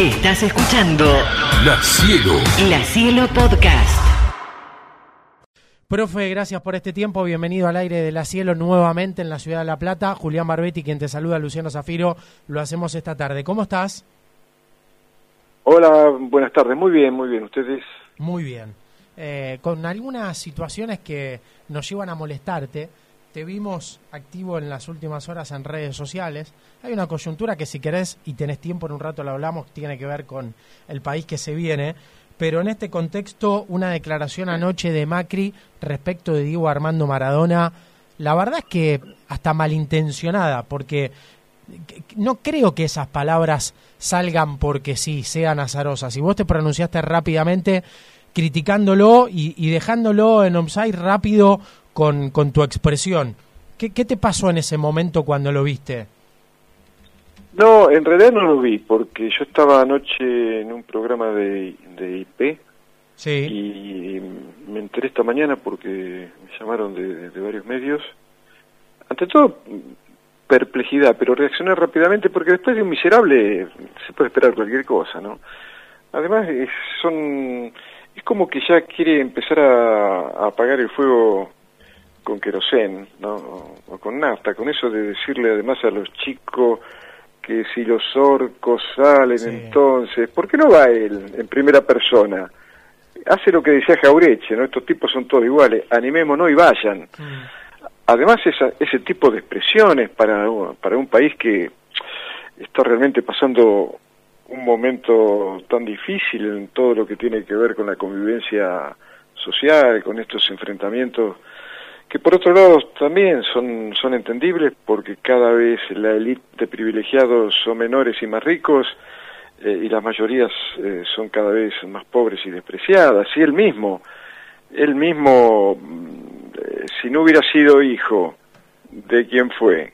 Estás escuchando La Cielo. La Cielo Podcast. Profe, gracias por este tiempo. Bienvenido al aire de la Cielo nuevamente en la ciudad de La Plata. Julián Barbetti, quien te saluda, Luciano Zafiro. Lo hacemos esta tarde. ¿Cómo estás? Hola, buenas tardes. Muy bien, muy bien. ¿Ustedes? Muy bien. Eh, con algunas situaciones que nos llevan a molestarte. Te vimos activo en las últimas horas en redes sociales. Hay una coyuntura que si querés y tenés tiempo en un rato lo hablamos, tiene que ver con el país que se viene. Pero en este contexto, una declaración anoche de Macri respecto de Diego Armando Maradona, la verdad es que hasta malintencionada, porque no creo que esas palabras salgan porque sí, sean azarosas. Y vos te pronunciaste rápidamente criticándolo y, y dejándolo en offside rápido con, con tu expresión. ¿Qué, ¿Qué te pasó en ese momento cuando lo viste? No, en realidad no lo vi, porque yo estaba anoche en un programa de, de IP Sí, y me enteré esta mañana porque me llamaron de, de varios medios. Ante todo, perplejidad, pero reaccioné rápidamente porque después de un miserable se puede esperar cualquier cosa, ¿no? Además, son, es como que ya quiere empezar a, a apagar el fuego con querosén, ¿no? O, o con nafta, con eso de decirle además a los chicos que si los orcos salen Sí. entonces, ¿por qué no va él en primera persona? Hace lo que decía Jaureche, ¿no? Estos tipos son todos iguales, animémonos y vayan. Mm, Además, esa, ese tipo de expresiones para, para un país que está realmente pasando un momento tan difícil en todo lo que tiene que ver con la convivencia social, con estos enfrentamientos, que por otro lado también son, son entendibles porque cada vez la élite de privilegiados son menores y más ricos eh, y las mayorías eh, son cada vez más pobres y despreciadas. Y él mismo, él mismo, mm, eh, si no hubiera sido hijo de quien fue,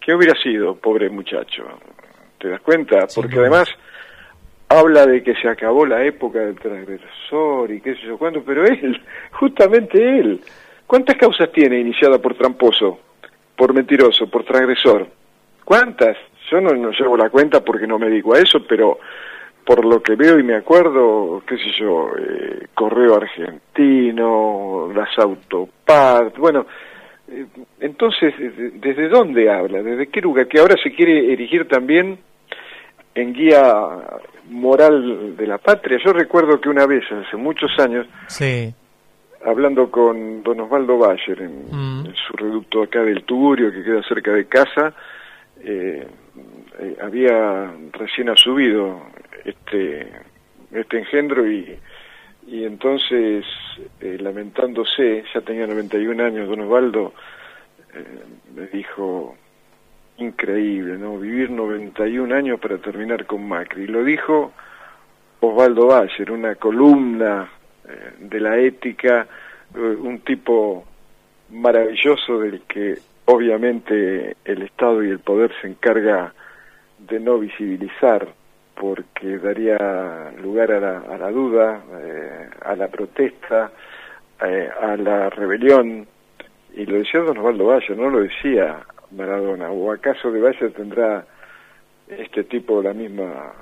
¿qué hubiera sido, pobre muchacho? ¿Te das cuenta? Porque además habla de que se acabó la época del transgresor y qué sé yo cuánto, pero él, justamente él, ¿cuántas causas tiene iniciada por tramposo, por mentiroso, por transgresor? ¿Cuántas? Yo no, no llevo la cuenta porque no me dedico a eso, pero por lo que veo y me acuerdo, qué sé yo, eh, Correo Argentino, las Autopart, bueno, eh, entonces, ¿desde- ¿desde dónde habla? ¿Desde qué lugar? Que ahora se quiere erigir también en guía moral de la patria. Yo recuerdo que una vez, hace muchos años, sí, hablando con don Osvaldo Bayer en, Mm. en su reducto acá del Tugurio, que queda cerca de casa, eh, eh, había recién asubido este, este engendro y, y entonces, eh, lamentándose, ya tenía 91 años don Osvaldo, me dijo, increíble, ¿no? Vivir 91 años para terminar con Macri. Lo dijo Osvaldo Bayer, una columna eh, de la ética, eh, un tipo maravilloso del que obviamente el Estado y el poder se encarga de no visibilizar porque daría lugar a la, a la duda, eh, a la protesta, eh, a la rebelión. Y lo decía don Osvaldo Bayer, no lo decía Maradona. ¿O acaso de Bayer tendrá este tipo la misma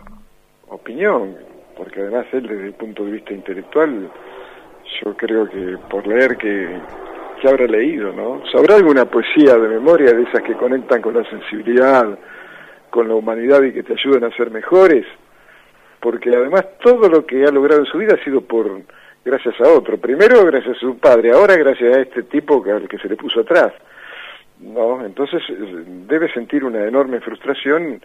opinión? Porque además él desde el punto de vista intelectual, yo creo que por leer que, que habrá leído, ¿no? ¿Sabrá alguna poesía de memoria de esas que conectan con la sensibilidad, con la humanidad y que te ayudan a ser mejores? Porque además todo lo que ha logrado en su vida ha sido por gracias a otro. Primero gracias a su padre, ahora gracias a este tipo al que se le puso atrás. ¿no? Entonces debe sentir una enorme frustración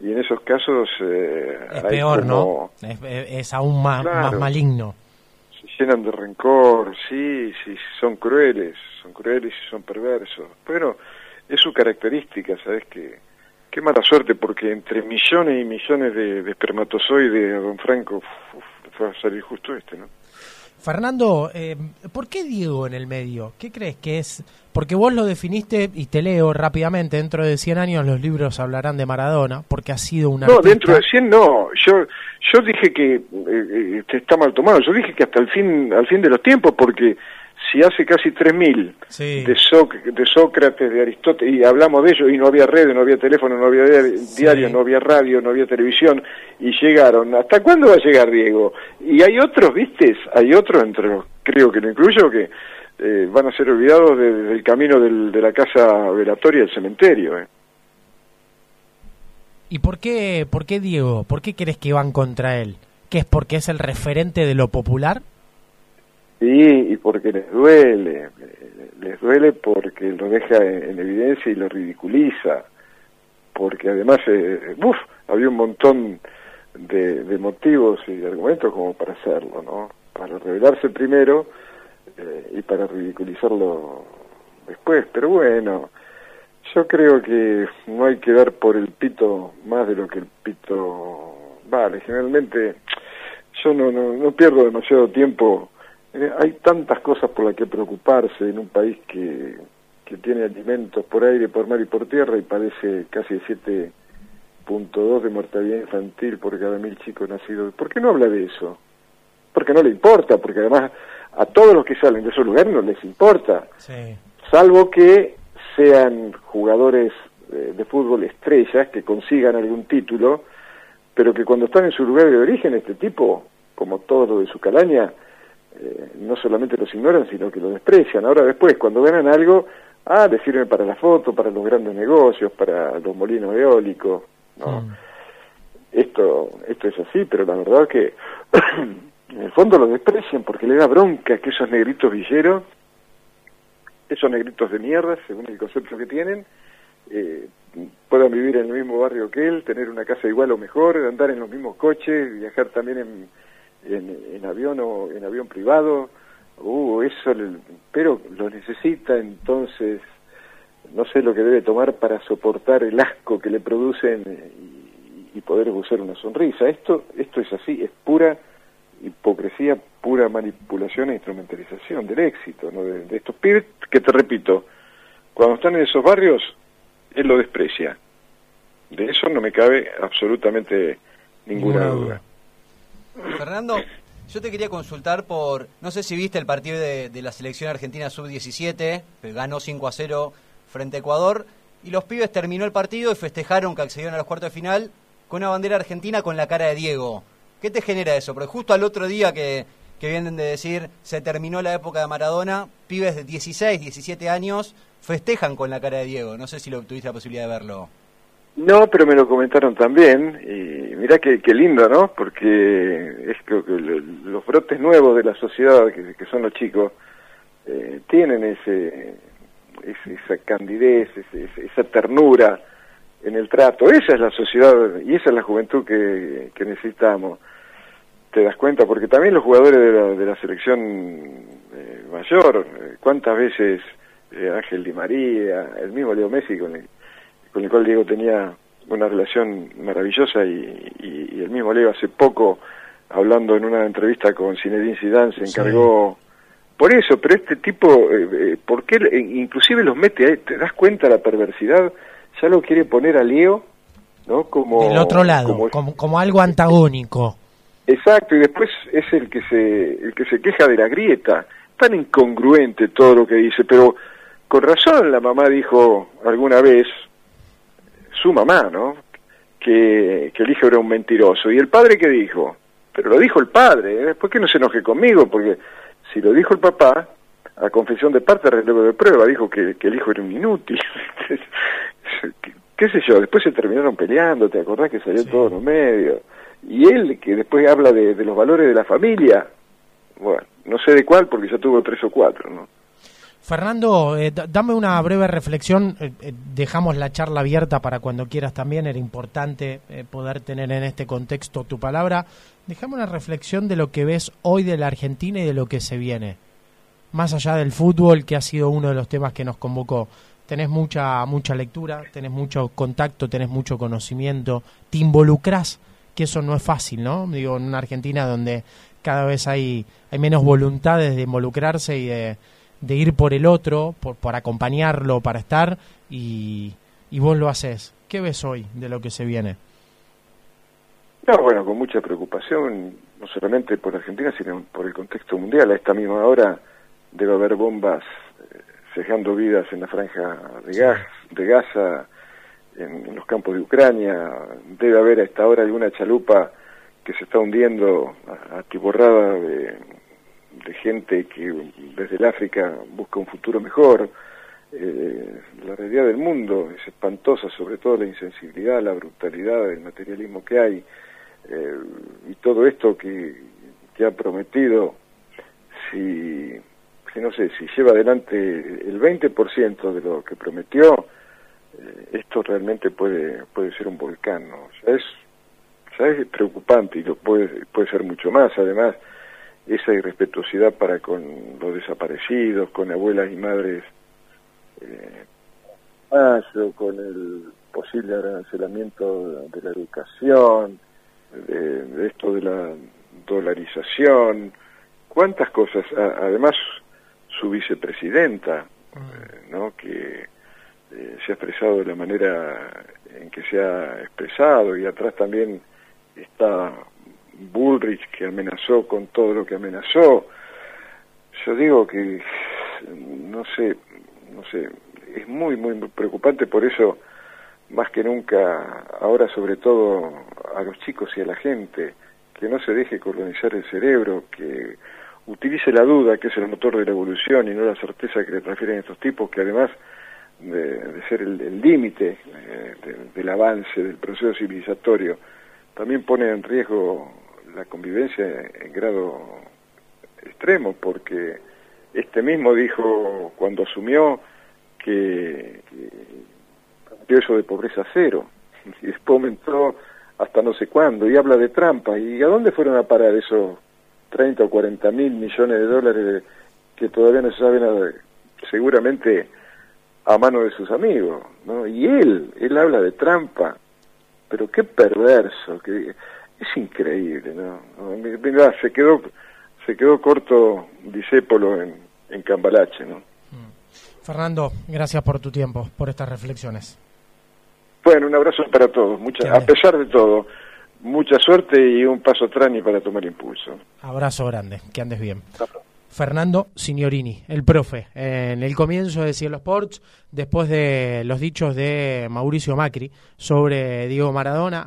y en esos casos eh, es hay peor, ¿no? como- Es, es- es aún más, Claro. más maligno. se llenan de rencor, sí, sí, son crueles, son crueles y son perversos. Pero es su característica, ¿sabes qué? Qué mala suerte, porque entre millones y millones de, de espermatozoides a Don Franco uf, fue a salir justo este, ¿no? Fernando, eh, ¿por qué Diego en el medio? ¿Qué crees que es? Porque vos lo definiste, y te leo rápidamente, dentro de 100 años los libros hablarán de Maradona, porque ha sido una... No, dentro de 100 no. Yo yo dije que eh, eh, este, está mal tomado. Yo dije que hasta el fin al fin de los tiempos, porque si hace casi 3.000 Sí. de, Soc- de Sócrates, de Aristóteles, y hablamos de ello, y no había redes, no había teléfono, no había diario, no había radio, no había televisión, y llegaron. ¿Hasta cuándo va a llegar Diego? Y hay otros, ¿vistes? Hay otros, entre los, creo que lo incluyo, que eh, van a ser olvidados de- del camino del- de la casa velatoria del cementerio. ¿eh? ¿Y por qué, por qué Diego? ¿Por qué crees que van contra él? ¿Que es porque es el referente de lo popular? Sí, y porque les duele, les duele porque lo deja en, en evidencia y lo ridiculiza, porque además, eh, uf, había un montón de, de motivos y de argumentos como para hacerlo, ¿no? Para revelarse primero eh, y para ridiculizarlo después, pero bueno, yo creo que no hay que dar por el pito más de lo que el pito vale, generalmente yo no, no, no pierdo demasiado tiempo eh, hay tantas cosas por las que preocuparse en un país que, que tiene alimentos por aire, por mar y por tierra y padece casi 7.2 de mortalidad infantil por cada mil chicos nacidos. ¿Por qué no habla de eso? Porque no le importa, porque además a todos los que salen de esos lugares no les importa, Sí. salvo que sean jugadores eh, de fútbol estrellas que consigan algún título, pero que cuando están en su lugar de origen, este tipo, como todo lo de su calaña, eh, no solamente los ignoran, sino que lo desprecian. Ahora después, cuando ganan algo, ah, les sirve para la foto, para los grandes negocios, para los molinos eólicos. ¿no? Mm. Esto, esto es así, pero la verdad que en el fondo lo desprecian porque le da bronca que esos negritos villeros, esos negritos de mierda, según el concepto que tienen, eh, puedan vivir en el mismo barrio que él, tener una casa igual o mejor, andar en los mismos coches, viajar también en, en, en avión o en avión privado. Uh, eso, le- pero lo necesita, entonces no sé lo que debe tomar para soportar el asco que le producen y, y poder usar una sonrisa. Esto, esto es así, es pura hipocresía, pura manipulación e instrumentalización del éxito ¿no? de, de estos pibes que te repito, cuando están en esos barrios, él lo desprecia. De eso no me cabe absolutamente Ninguna duda. Fernando, yo te quería consultar por, no sé si viste el partido de, la selección argentina sub-17, que ganó 5 a 0 frente a Ecuador, y los pibes terminó el partido y festejaron que accedieron a los cuartos de final con una bandera argentina con la cara de Diego. ¿Qué te genera eso? Porque justo al otro día que, que vienen de decir se terminó la época de Maradona, pibes de 16, 17 años festejan con la cara de Diego. No sé si lo tuviste la posibilidad de verlo. No, pero me lo comentaron también, y mirá qué, qué lindo, ¿no? Porque es que, que lo- los brotes nuevos de la sociedad, que, son los chicos, eh, tienen ese, esa candidez, esa ternura en el trato. Esa es la sociedad y esa es la juventud que, que necesitamos. Te das cuenta, porque también los jugadores de la, de la selección eh, mayor, eh, cuántas veces eh, Ángel Di María, el mismo Leo Messi con el, con el cual Diego tenía una relación maravillosa y, y- y el mismo Leo hace poco, hablando en una entrevista con Zinedine Zidane, se Sí. encargó por eso, pero este tipo, eh, eh, ¿por qué le- inclusive los mete ahí? ¿Te das cuenta la perversidad? Ya lo quiere poner a Leo, ¿no? Como, Del otro lado, como- como, como algo antagónico. Exacto, y después es el que se el que se queja de la grieta. Tan incongruente todo lo que dice, pero con razón la mamá dijo alguna vez, su mamá, ¿no? Que, que el hijo era un mentiroso. ¿Y el padre qué dijo? Pero lo dijo el padre, ¿eh? ¿por qué no se enoje conmigo? Porque si lo dijo el papá, a confesión de parte, relevo de prueba, dijo que, que el hijo era un inútil. ¿Qué, qué sé yo? Después se terminaron peleando, ¿te acordás que salió Sí. todo en los medios? Y él, que después habla de, de los valores de la familia, bueno, no sé de cuál porque ya tuvo tres o cuatro, ¿no? Fernando, eh, da- dame una breve reflexión. eh, eh, dejamos la charla abierta para cuando quieras también. Era importante eh, poder tener en este contexto tu palabra. Dejame una reflexión de lo que ves hoy de la Argentina y de lo que se viene. Más allá del fútbol, que ha sido uno de los temas que nos convocó. Tenés mucha, mucha lectura, tenés mucho contacto, tenés mucho conocimiento, te involucrás, que eso no es fácil, ¿no? Digo, en una Argentina donde cada vez hay, hay menos voluntades de involucrarse y de, de ir por el otro, por, por acompañarlo, para estar, y, y vos lo haces. ¿Qué ves hoy de lo que se viene? No, bueno, con mucha preocupación, no solamente por Argentina, sino por el contexto mundial. A esta misma hora debe haber bombas eh, cejando vidas en la franja de, gas, de Gaza, en, los campos de Ucrania, debe haber a esta hora alguna chalupa que se está hundiendo atiborrada de, de gente que desde el África busca un futuro mejor. Eh, la realidad del mundo es espantosa, sobre todo la insensibilidad, la brutalidad, el materialismo que hay, eh, y todo esto que, que ha prometido, si, si, no sé, si lleva adelante el 20% de lo que prometió, eh, esto realmente puede, puede ser un volcán, ¿no? es, ya es preocupante y lo puede, puede ser mucho más, además, esa irrespetuosidad para con los desaparecidos, con abuelas y madres eh, con el posible arancelamiento de la educación, de, esto de la dolarización, cuántas cosas, además su vicepresidenta, eh, ¿no? que eh, se ha expresado de la manera en que se ha expresado y atrás también está Bullrich que amenazó con todo lo que amenazó. Yo digo que, no sé, no sé, es muy, muy, preocupante, por eso, más que nunca, ahora sobre todo a los chicos y a la gente, que no se deje colonizar el cerebro, que utilice la duda, que es el motor de la evolución, y no la certeza que le transfieren estos tipos, que además de, ser el límite eh, del avance del proceso civilizatorio, también pone en riesgo la convivencia en grado extremo, porque este mismo dijo cuando asumió que, que eso de pobreza cero, y después aumentó hasta no sé cuándo, y habla de trampa, ¿y a dónde fueron a parar esos 30 o 40 mil millones de dólares que todavía no se saben seguramente a mano de sus amigos, ¿no? Y él, él habla de trampa, pero qué perverso, que es increíble, ¿no? se quedó se quedó corto Disépolo en, en Cambalache, ¿no? Mm. Fernando, gracias por tu tiempo, por estas reflexiones. Bueno, un abrazo para todos, mucha, a pesar de todo, mucha suerte y un paso y para tomar impulso. Abrazo grande, que andes bien. Fernando Signorini, el profe, en el comienzo de Cielo Sports, después de los dichos de Mauricio Macri sobre Diego Maradona.